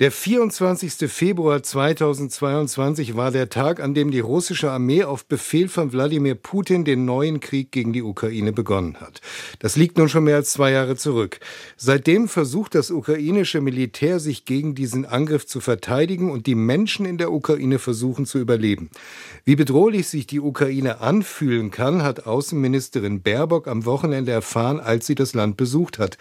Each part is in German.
Der 24. Februar 2022 war der Tag, an dem die russische Armee auf Befehl von Wladimir Putin den neuen Krieg gegen die Ukraine begonnen hat. Das liegt nun schon mehr als zwei Jahre zurück. Seitdem versucht das ukrainische Militär, sich gegen diesen Angriff zu verteidigen und die Menschen in der Ukraine versuchen zu überleben. Wie bedrohlich sich die Ukraine anfühlen kann, hat Außenministerin Baerbock am Wochenende erfahren, als sie das Land besucht hat.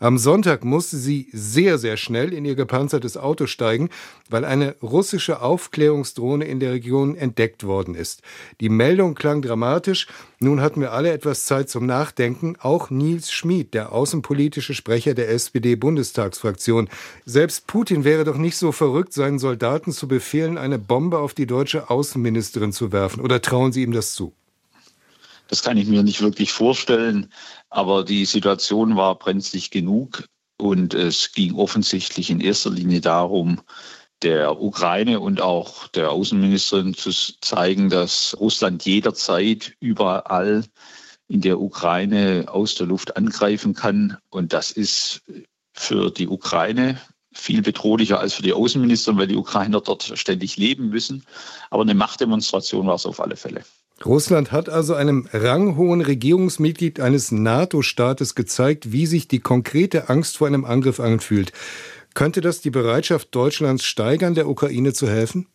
Am Sonntag musste sie sehr, sehr schnell in ihr gepanzertes Auto steigen, weil eine russische Aufklärungsdrohne in der Region entdeckt worden ist. Die Meldung klang dramatisch. Nun hatten wir alle etwas Zeit zum Nachdenken. Auch Nils Schmid, der außenpolitische Sprecher der SPD-Bundestagsfraktion. Selbst Putin wäre doch nicht so verrückt, seinen Soldaten zu befehlen, eine Bombe auf die deutsche Außenministerin zu werfen. Oder trauen Sie ihm das zu? Das kann ich mir nicht wirklich vorstellen. Aber die Situation war brenzlig genug und es ging offensichtlich in erster Linie darum, der Ukraine und auch der Außenministerin zu zeigen, dass Russland jederzeit überall in der Ukraine aus der Luft angreifen kann. Und das ist für die Ukraine viel bedrohlicher als für die Außenminister, weil die Ukrainer dort ständig leben müssen. Aber eine Machtdemonstration war es auf alle Fälle. Russland hat also einem ranghohen Regierungsmitglied eines NATO-Staates gezeigt, wie sich die konkrete Angst vor einem Angriff anfühlt. Könnte das die Bereitschaft Deutschlands steigern, der Ukraine zu helfen?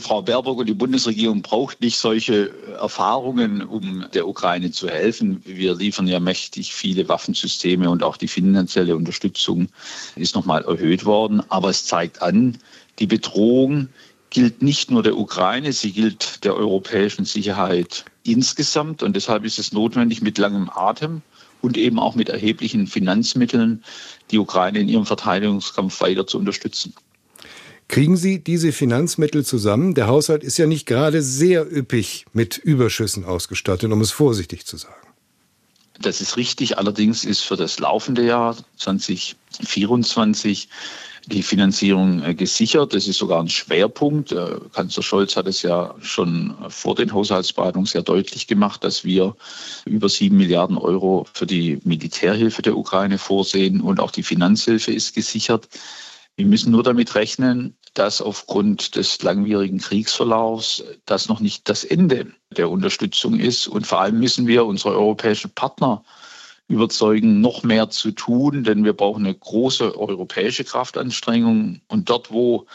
Frau Baerbock und die Bundesregierung braucht nicht solche Erfahrungen, um der Ukraine zu helfen. Wir liefern ja mächtig viele Waffensysteme und auch die finanzielle Unterstützung ist nochmal erhöht worden. Aber es zeigt an, die Bedrohung, gilt nicht nur der Ukraine, sie gilt der europäischen Sicherheit insgesamt. Und deshalb ist es notwendig, mit langem Atem und eben auch mit erheblichen Finanzmitteln die Ukraine in ihrem Verteidigungskampf weiter zu unterstützen. Kriegen Sie diese Finanzmittel zusammen? Der Haushalt ist ja nicht gerade sehr üppig mit Überschüssen ausgestattet, um es vorsichtig zu sagen. Das ist richtig. Allerdings ist für das laufende Jahr 2024 die Finanzierung äh, gesichert. Das ist sogar ein Schwerpunkt. Äh, Kanzler Scholz hat es ja schon vor den Haushaltsberatungen sehr deutlich gemacht, dass wir über sieben Milliarden Euro für die Militärhilfe der Ukraine vorsehen und auch die Finanzhilfe ist gesichert. Wir müssen nur damit rechnen, dass aufgrund des langwierigen Kriegsverlaufs das noch nicht das Ende der Unterstützung ist. Und vor allem müssen wir unsere europäischen Partner überzeugen, noch mehr zu tun, denn wir brauchen eine große europäische Kraftanstrengung. Und dort, wo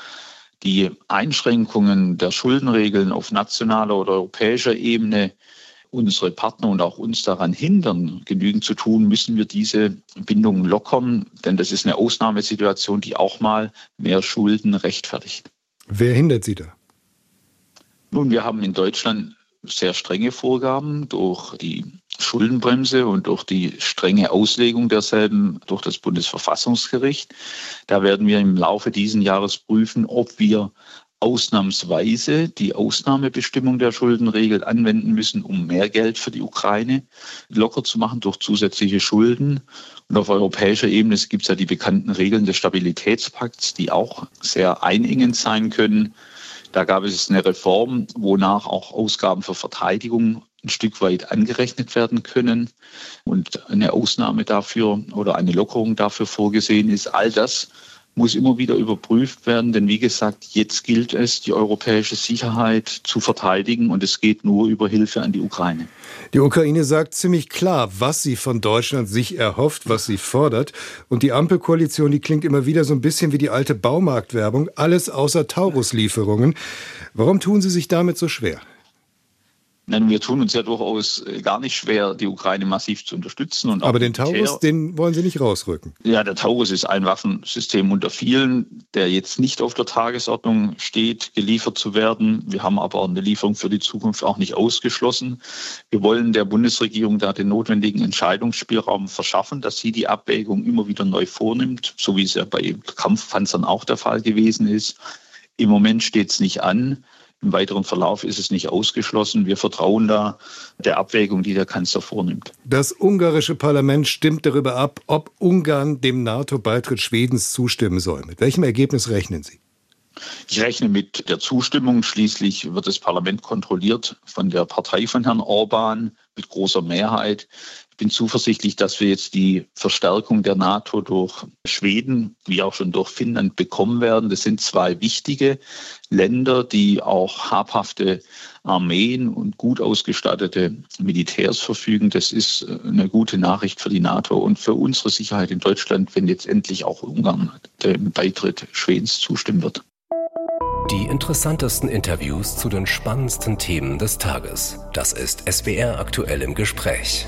die Einschränkungen der Schuldenregeln auf nationaler oder europäischer Ebene unsere Partner und auch uns daran hindern, genügend zu tun, müssen wir diese Bindungen lockern, denn das ist eine Ausnahmesituation, die auch mal mehr Schulden rechtfertigt. Wer hindert Sie da? Nun, wir haben in Deutschland sehr strenge Vorgaben durch die Schuldenbremse und durch die strenge Auslegung derselben durch das Bundesverfassungsgericht. Da werden wir im Laufe dieses Jahres prüfen, ob wir ausnahmsweise die Ausnahmebestimmung der Schuldenregel anwenden müssen, um mehr Geld für die Ukraine locker zu machen durch zusätzliche Schulden. Und auf europäischer Ebene gibt es ja die bekannten Regeln des Stabilitätspakts, die auch sehr einengend sein können. Da gab es eine Reform, wonach auch Ausgaben für Verteidigung ein Stück weit angerechnet werden können und eine Ausnahme dafür oder eine Lockerung dafür vorgesehen ist. All das muss immer wieder überprüft werden, denn wie gesagt, jetzt gilt es, die europäische Sicherheit zu verteidigen und es geht nur über Hilfe an die Ukraine. Die Ukraine sagt ziemlich klar, was sie von Deutschland sich erhofft, was sie fordert. Und die Ampelkoalition, die klingt immer wieder so ein bisschen wie die alte Baumarktwerbung, alles außer Tauruslieferungen. Warum tun Sie sich damit so schwer? Nein, wir tun uns ja durchaus äh, gar nicht schwer, die Ukraine massiv zu unterstützen. Und Aber den Taurus, den wollen Sie nicht rausrücken. Ja, der Taurus ist ein Waffensystem unter vielen, der jetzt nicht auf der Tagesordnung steht, geliefert zu werden. Wir haben aber eine Lieferung für die Zukunft auch nicht ausgeschlossen. Wir wollen der Bundesregierung da den notwendigen Entscheidungsspielraum verschaffen, dass sie die Abwägung immer wieder neu vornimmt, so wie es ja bei Kampfpanzern auch der Fall gewesen ist. Im Moment steht es nicht an. Im weiteren Verlauf ist es nicht ausgeschlossen. Wir vertrauen da der Abwägung, die der Kanzler vornimmt. Das ungarische Parlament stimmt darüber ab, ob Ungarn dem NATO-Beitritt Schwedens zustimmen soll. Mit welchem Ergebnis rechnen Sie? Ich rechne mit der Zustimmung. Schließlich wird das Parlament kontrolliert von der Partei von Herrn Orban mit großer Mehrheit. Ich bin zuversichtlich, dass wir jetzt die Verstärkung der NATO durch Schweden wie auch schon durch Finnland bekommen werden. Das sind zwei wichtige Länder, die auch habhafte Armeen und gut ausgestattete Militärs verfügen. Das ist eine gute Nachricht für die NATO und für unsere Sicherheit in Deutschland, wenn jetzt endlich auch Ungarn dem Beitritt Schwedens zustimmen wird. Die interessantesten Interviews zu den spannendsten Themen des Tages. Das ist SWR aktuell im Gespräch.